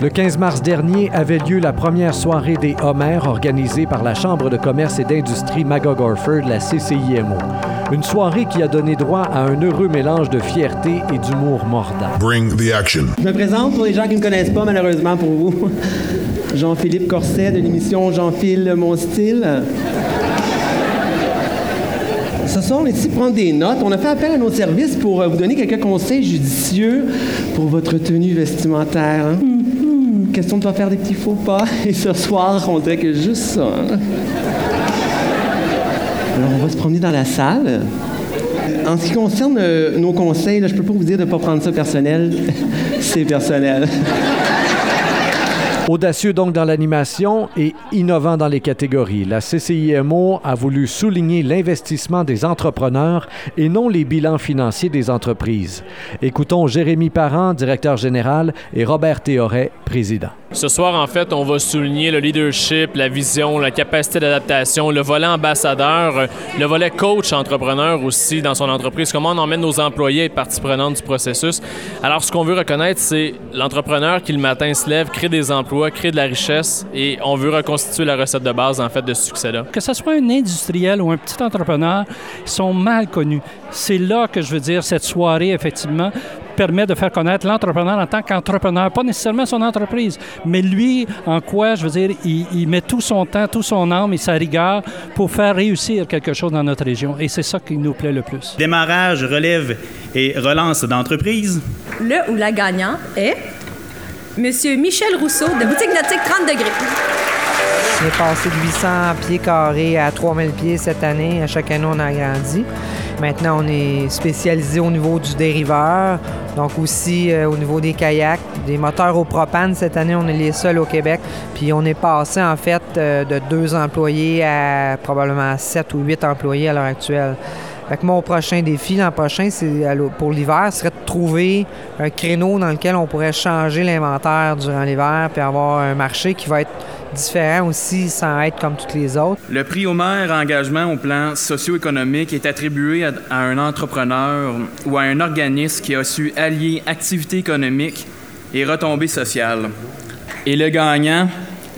Le 15 mars dernier avait lieu la première soirée des Homères organisée par la Chambre de commerce et d'industrie Magog-Orford, la CCIMO. Une soirée qui a donné droit à un heureux mélange de fierté et d'humour mordant. Bring the action. Je me présente pour les gens qui ne me connaissent pas, malheureusement pour vous. Jean-Philippe Corset de l'émission Jean-Phil Mon Style. Ce soir, on est ici pour prendre des notes. On a fait appel à nos services pour vous donner quelques conseils judicieux pour votre tenue vestimentaire. hein. Question de ne pas faire des petits faux pas. Et ce soir, on dirait que juste ça. hein. Alors, on va se promener dans la salle. En ce qui concerne euh, nos conseils, là, je peux pas vous dire de ne pas prendre ça personnel. C'est personnel. Audacieux donc dans l'animation et innovant dans les catégories, la CCIMO a voulu souligner l'investissement des entrepreneurs et non les bilans financiers des entreprises. Écoutons Jérémy Parent, directeur général, et Robert Théoret, président. Ce soir, en fait, on va souligner le leadership, la vision, la capacité d'adaptation, le volet ambassadeur, le volet coach entrepreneur aussi dans son entreprise, comment on emmène nos employés à être partie prenante du processus. Alors, ce qu'on veut reconnaître, c'est l'entrepreneur qui le matin se lève, crée des emplois, crée de la richesse et on veut reconstituer la recette de base, en fait, de ce succès-là. Que ce soit un industriel ou un petit entrepreneur, ils sont mal connus. C'est là que je veux dire, cette soirée, effectivement, permet de faire connaître l'entrepreneur en tant qu'entrepreneur, pas nécessairement son entreprise, mais lui, en quoi, je veux dire, il, il met tout son temps, tout son âme et sa rigueur pour faire réussir quelque chose dans notre région. Et c'est ça qui nous plaît le plus. Démarrage, relève et relance d'entreprise. Le ou la gagnant est Monsieur Michel Rousseau de Boutique Nautique 30 degrés. Est passé de 800 pieds carrés à 3000 pieds cette année. À chaque année, on a agrandi. Maintenant, on est spécialisé au niveau du dériveur, donc aussi euh, au niveau des kayaks, des moteurs au propane. Cette année, on est les seuls au Québec. Puis on est passé, en fait, euh, de deux employés à probablement sept ou huit employés à l'heure actuelle. Fait que mon prochain défi l'an prochain, c'est pour l'hiver, serait de trouver un créneau dans lequel on pourrait changer l'inventaire durant l'hiver puis avoir un marché qui va être différent aussi sans être comme toutes les autres. Le prix Homer engagement au plan socio-économique est attribué à, à un entrepreneur ou à un organisme qui a su allier activité économique et retombées sociales. Et le gagnant,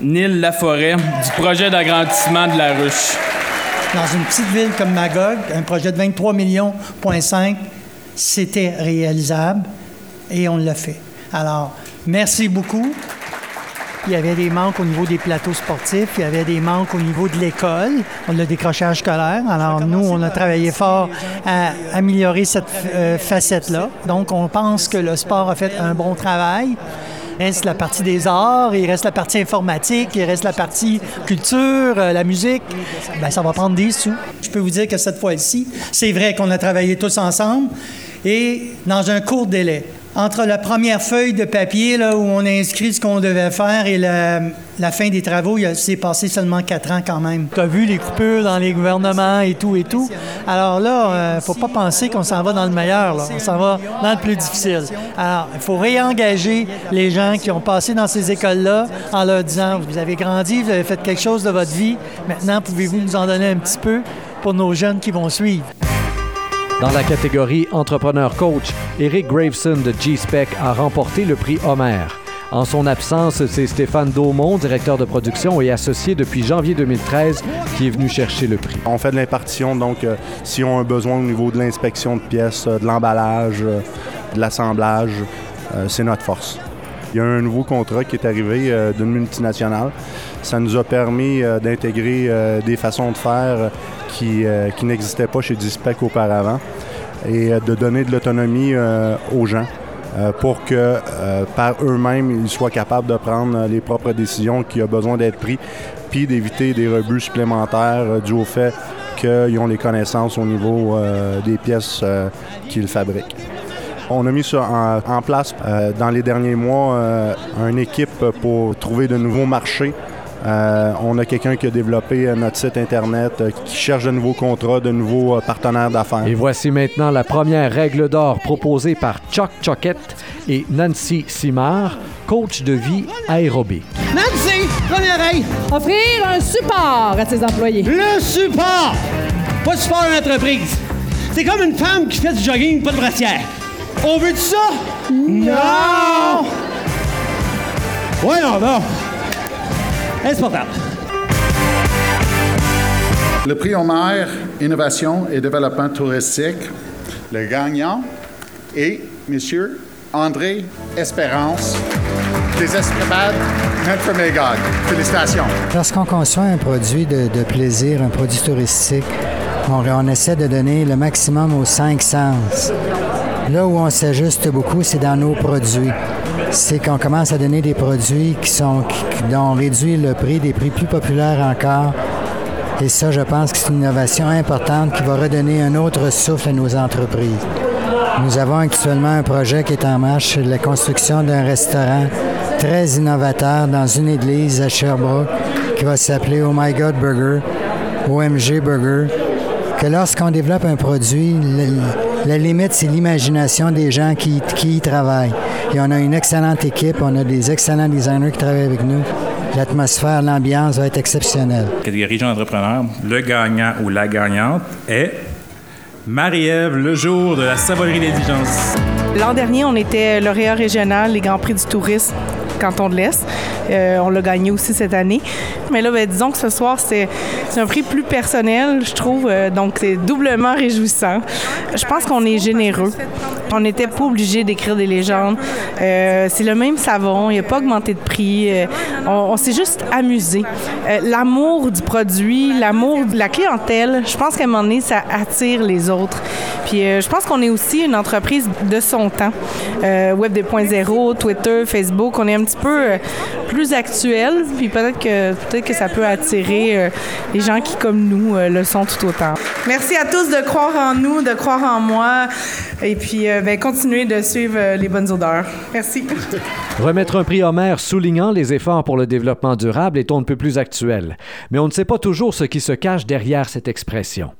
Nil Laforêt, du projet d'agrandissement de la ruche. Dans une petite ville comme Magog, un projet de 23 millions, point 5, c'était réalisable et on l'a fait. Alors, merci beaucoup. Il y avait des manques au niveau des plateaux sportifs, il y avait des manques au niveau de l'école, le décrochage scolaire. Alors, nous, on a travaillé fort à améliorer cette euh, facette-là. Donc, on pense que le sport a fait un bon travail. Il reste la partie des arts, il reste la partie informatique, il reste la partie culture, euh, la musique. Bien, ça va prendre des sous. Je peux vous dire que cette fois-ci, c'est vrai qu'on a travaillé tous ensemble et dans un court délai. Entre la première feuille de papier là, où on a inscrit ce qu'on devait faire et la, la fin des travaux, il c'est passé seulement quatre ans quand même. Tu as vu les coupures dans les gouvernements et tout et tout? Alors là, il faut pas penser qu'on s'en va dans le meilleur. là. On s'en va dans le plus difficile. Alors, il faut réengager les gens qui ont passé dans ces écoles-là en leur disant, vous avez grandi, vous avez fait quelque chose de votre vie. Maintenant, pouvez-vous nous en donner un petit peu pour nos jeunes qui vont suivre? Dans la catégorie Entrepreneur Coach, Eric Graveson de G-Spec a remporté le prix Homer. En son absence, c'est Stéphane Daumont, directeur de production et associé depuis janvier 2013, qui est venu chercher le prix. On fait de l'impartition, donc euh, si on a besoin au niveau de l'inspection de pièces, euh, de l'emballage, euh, de l'assemblage, c'est notre force. Il y a un nouveau contrat qui est arrivé d'une multinationale. Ça nous a permis d'intégrer des façons de faire qui, euh, qui n'existaient pas chez Dispec auparavant et euh, de donner de l'autonomie euh, aux gens pour que par eux-mêmes, ils soient capables de prendre les propres décisions qui ont besoin d'être prises, puis d'éviter des rebuts supplémentaires euh, dus au fait qu'ils ont les connaissances au niveau des pièces qu'ils fabriquent. On a mis ça en, place dans les derniers mois, une équipe pour trouver de nouveaux marchés. Euh, on a quelqu'un qui a développé euh, notre site Internet, euh, qui cherche de nouveaux contrats, de nouveaux euh, partenaires d'affaires. Et voici maintenant la première règle d'or proposée par Chuck Choquette et Nancy Simard, coach de vie aérobie. Nancy, première règle. Offrir un support à ses employés. Le support. Pas de support à l'entreprise. C'est comme une femme qui fait du jogging, pas de brassière. On veut de ça? Non! Ouais, non, non. Insupportable. Le prix Homer Innovation et Développement touristique, le gagnant est M. André Espérance des Escapades Magog. Félicitations. Lorsqu'on conçoit un produit de, plaisir, un produit touristique, on, on, essaie de donner le maximum aux cinq sens. Là où on s'ajuste beaucoup, c'est dans nos produits. C'est qu'on commence à donner des produits qui sont, qui, dont on réduit le prix, des prix plus populaires encore. Et ça, je pense que c'est une innovation importante qui va redonner un autre souffle à nos entreprises. Nous avons actuellement un projet qui est en marche, la construction d'un restaurant très innovateur dans une église à Sherbrooke qui va s'appeler Oh My God Burger, OMG Burger, que lorsqu'on développe un produit, la, limite, c'est l'imagination des gens qui, qui y travaillent. Et on a une excellente équipe, on a des excellents designers qui travaillent avec nous. L'atmosphère, l'ambiance va être exceptionnelle. Catégorie jeune entrepreneur, le gagnant ou la gagnante est Marie-Ève, le jour de la savonnerie d'indigence. L'an dernier, on était lauréat régional, les Grands Prix du tourisme canton de l'Est. Euh, on l'a gagné aussi cette année. Mais là, ben, disons que ce soir, c'est un prix plus personnel, je trouve. Euh, donc, c'est doublement réjouissant. Je pense qu'on est généreux. On n'était pas obligé d'écrire des légendes. Euh, c'est le même savon, il n'y a pas augmenté de prix. on, s'est juste amusé. l'amour du produit, l'amour de la clientèle, je pense qu'à un moment donné, ça attire les autres. Puis je pense qu'on est aussi une entreprise de son temps. Web 2.0, Twitter, Facebook, on est un petit peu plus actuel, puis peut-être que, peut que ça peut attirer euh, les gens qui, comme nous, euh, le sont tout autant. Merci à tous de croire en nous, de croire en moi, et puis euh, ben, continuer de suivre les bonnes odeurs. Merci. Remettre un prix Homer soulignant les efforts pour le développement durable est on ne peut plus actuel, mais on ne sait pas toujours ce qui se cache derrière cette expression.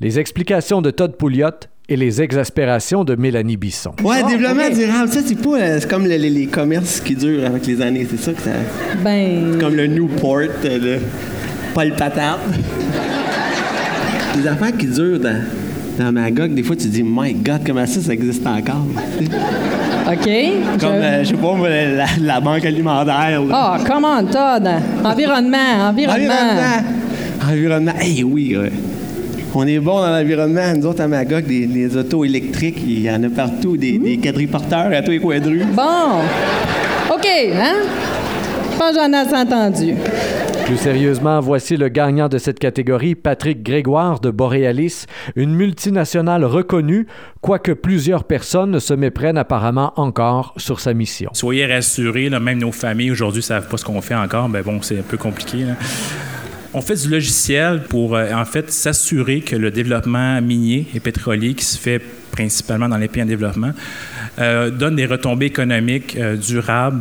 Les explications de Todd Pouliot et les exaspérations de Mélanie Bisson. Ouais, développement durable, ça c'est pas euh, comme les, commerces qui durent avec les années, c'est ça que ça. Ben. Comme le Newport, euh, le Paul Patate. les affaires qui durent dans, dans Magog, des fois tu dis, my God, comment ça, ça existe encore? OK. Comme, euh, je sais pas, la, la, banque alimentaire. Ah, oh, comment, Todd? Environnement, environnement. Environnement. Environnement. Eh oui, ouais. On est bon dans l'environnement. Nous autres, à Magog, des, autos électriques, il y en a partout, des, des quadriporteurs à tous les coins de rue. Bon. OK, hein? Je pense j'en ai entendu. Plus sérieusement, voici le gagnant de cette catégorie, Patrick Grégoire de Borealis, une multinationale reconnue, quoique plusieurs personnes se méprennent apparemment encore sur sa mission. Soyez rassurés, même nos familles aujourd'hui ne savent pas ce qu'on fait encore, mais bon, c'est un peu compliqué. On fait du logiciel pour, euh, en fait, s'assurer que le développement minier et pétrolier qui se fait principalement dans les pays en développement euh, donne des retombées économiques euh, durables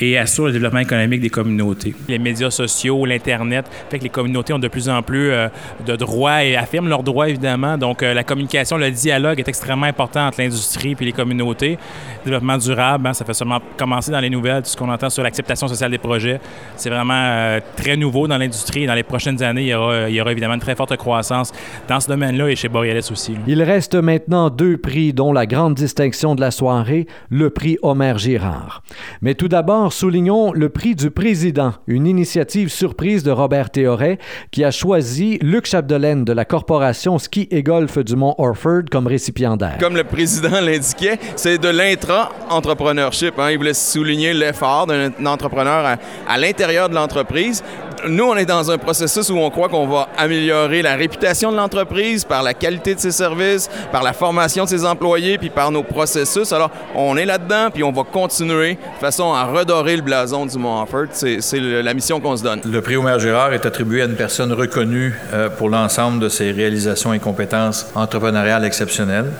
et assure le développement économique des communautés. Les médias sociaux, l'Internet, fait que les communautés ont de plus en plus euh, de droits et affirment leurs droits, évidemment. Donc, euh, la communication, le dialogue est extrêmement important entre l'industrie et les communautés. Le développement durable, hein, ça fait seulement commencer dans les nouvelles, tout ce qu'on entend sur l'acceptation sociale des projets. C'est vraiment euh, très nouveau dans l'industrie. Dans les prochaines années, il y, aura, il y, aura, évidemment une très forte croissance dans ce domaine-là et chez Borealis aussi. Il reste maintenant deux prix, dont la grande distinction de la soirée, le prix Homer Girard. Mais tout d'abord, soulignons le prix du président, une initiative surprise de Robert Théoret qui a choisi Luc Chapdelaine de la corporation ski et golf du Mont Orford comme récipiendaire. Comme le président l'indiquait, c'est de l'intra-entrepreneurship. Hein. Il voulait souligner l'effort d'un entrepreneur à, à l'intérieur de l'entreprise nous, on est dans un processus où on croit qu'on va améliorer la réputation de l'entreprise par la qualité de ses services, par la formation de ses employés, puis par nos processus. Alors, on est là-dedans, puis on va continuer de façon à redorer le blason du Mont. C'est la mission qu'on se donne. Le prix Omer Gérard est attribué à une personne reconnue euh, pour l'ensemble de ses réalisations et compétences entrepreneuriales exceptionnelles.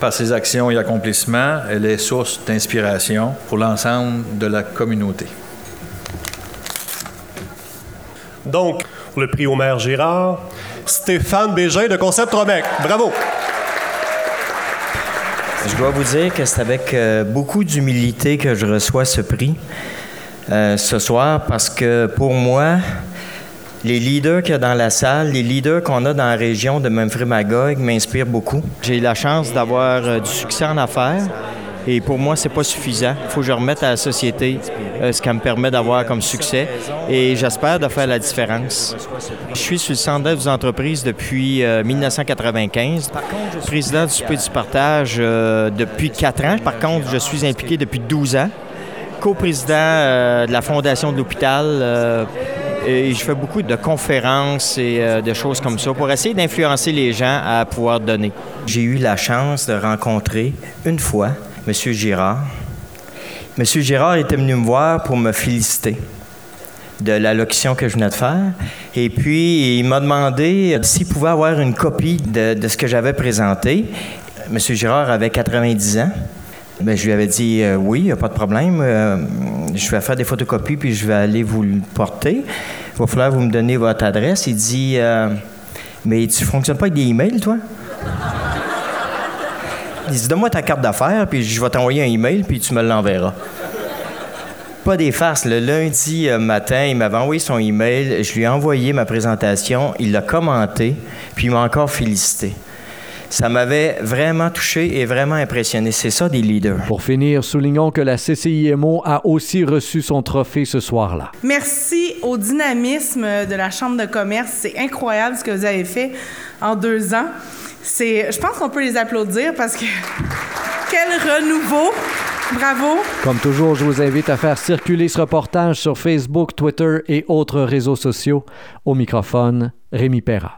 Par ses actions et accomplissements, elle est source d'inspiration pour l'ensemble de la communauté. Donc, le prix Omer Girard, Stéphane Bégin de Concept Romec. Bravo! Je dois vous dire que c'est avec euh, beaucoup d'humilité que je reçois ce prix euh, ce soir parce que pour moi, les leaders qu'il y a dans la salle, les leaders qu'on a dans la région de Memphrey-Magog m'inspirent beaucoup. J'ai la chance d'avoir euh, du succès en affaires et pour moi, c'est pas suffisant. Il faut que je remette à la société ce qu'elle me permet d'avoir comme succès et j'espère de faire la différence. Je suis sur le centre d'aide aux entreprises depuis 1995, président du souper du partage depuis quatre ans. Par contre, je suis impliqué depuis 12 ans, co-président de la fondation de l'hôpital et je fais beaucoup de conférences et euh, de choses comme ça pour essayer d'influencer les gens à pouvoir donner. J'ai eu la chance de rencontrer une fois M. Girard. M. Girard était venu me voir pour me féliciter de l'allocution que je venais de faire. Et puis, il m'a demandé s'il pouvait avoir une copie de, ce que j'avais présenté. M. Girard avait 90 ans. Bien, je lui avais dit euh, oui, il n'y a pas de problème. Euh, je vais faire des photocopies puis je vais aller vous le porter. Il va falloir vous me donner votre adresse. Il dit euh, Mais tu fonctionnes pas avec des emails, toi? Il dit Donne-moi ta carte d'affaires, puis je vais t'envoyer un email, puis tu me l'enverras. Pas des farces. Le lundi matin, il m'avait envoyé son email. Je lui ai envoyé ma présentation. Il l'a commenté, puis il m'a encore félicité. Ça m'avait vraiment touché et vraiment impressionné. C'est ça des leaders. Pour finir, soulignons que la CCIMO a aussi reçu son trophée ce soir-là. Merci au dynamisme de la Chambre de commerce. C'est incroyable ce que vous avez fait en deux ans. Je pense qu'on peut les applaudir parce que quel renouveau! Bravo! Comme toujours, je vous invite à faire circuler ce reportage sur Facebook, Twitter et autres réseaux sociaux. Au microphone, Rémi Perra.